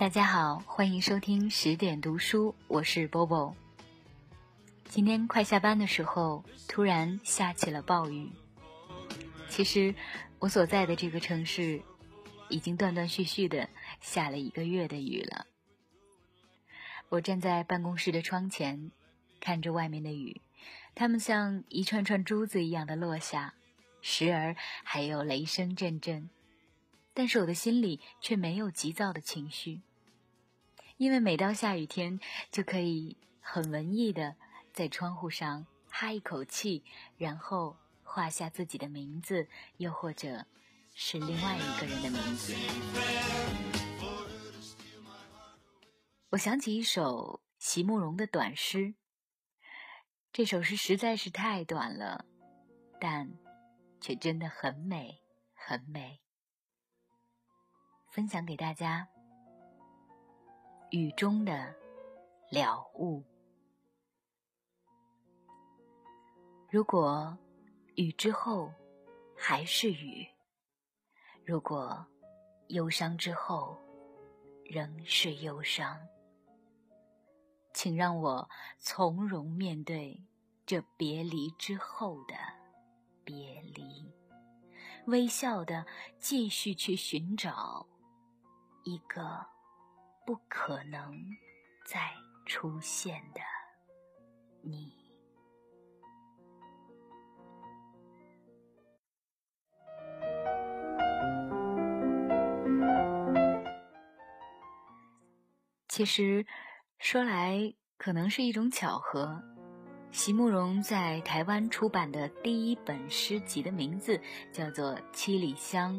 大家好，欢迎收听十点读书，我是波波。今天快下班的时候，突然下起了暴雨。其实我所在的这个城市，已经断断续续的下了一个月的雨了。我站在办公室的窗前，看着外面的雨，它们像一串串珠子一样的落下，时而还有雷声阵阵。但是我的心里却没有急躁的情绪。因为每到下雨天，就可以很文艺的在窗户上哈一口气，然后画下自己的名字，又或者是另外一个人的名字。我想起一首席慕容的短诗，这首诗实在是太短了，但却真的很美，很美，分享给大家。雨中的了悟。如果雨之后还是雨，如果忧伤之后仍是忧伤，请让我从容面对这别离之后的别离，微笑的继续去寻找一个。不可能再出现的你。其实说来，可能是一种巧合。席慕容在台湾出版的第一本诗集的名字叫做《七里香》。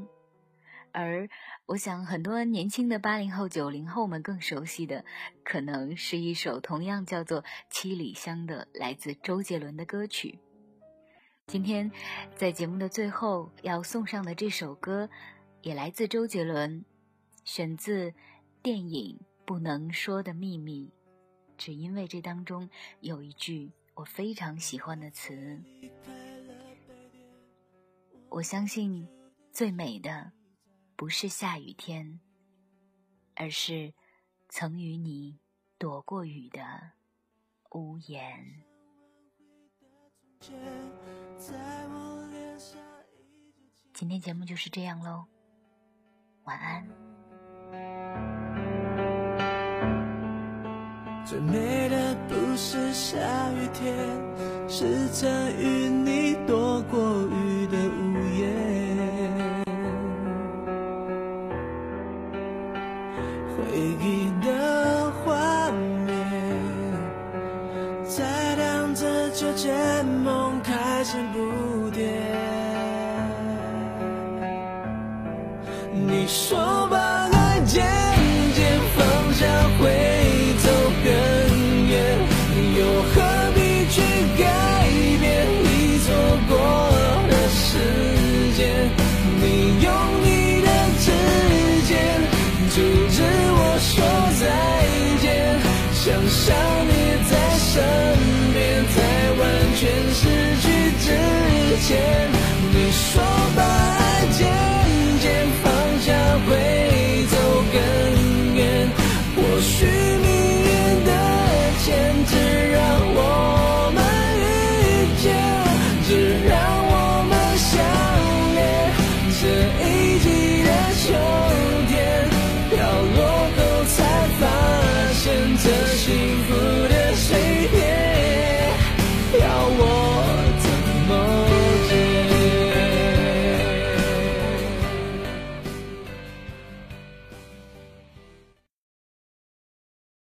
而我想，很多年轻的八零后、九零后们更熟悉的，可能是一首同样叫做《七里香》的来自周杰伦的歌曲。今天在节目的最后要送上的这首歌，也来自周杰伦，选自电影《不能说的秘密》，只因为这当中有一句我非常喜欢的词。我相信，最美的。不是下雨天，而是曾与你躲过雨的屋檐。今天节目就是这样喽，晚安。最美的不是下雨天，是曾见梦开始不甜。你说。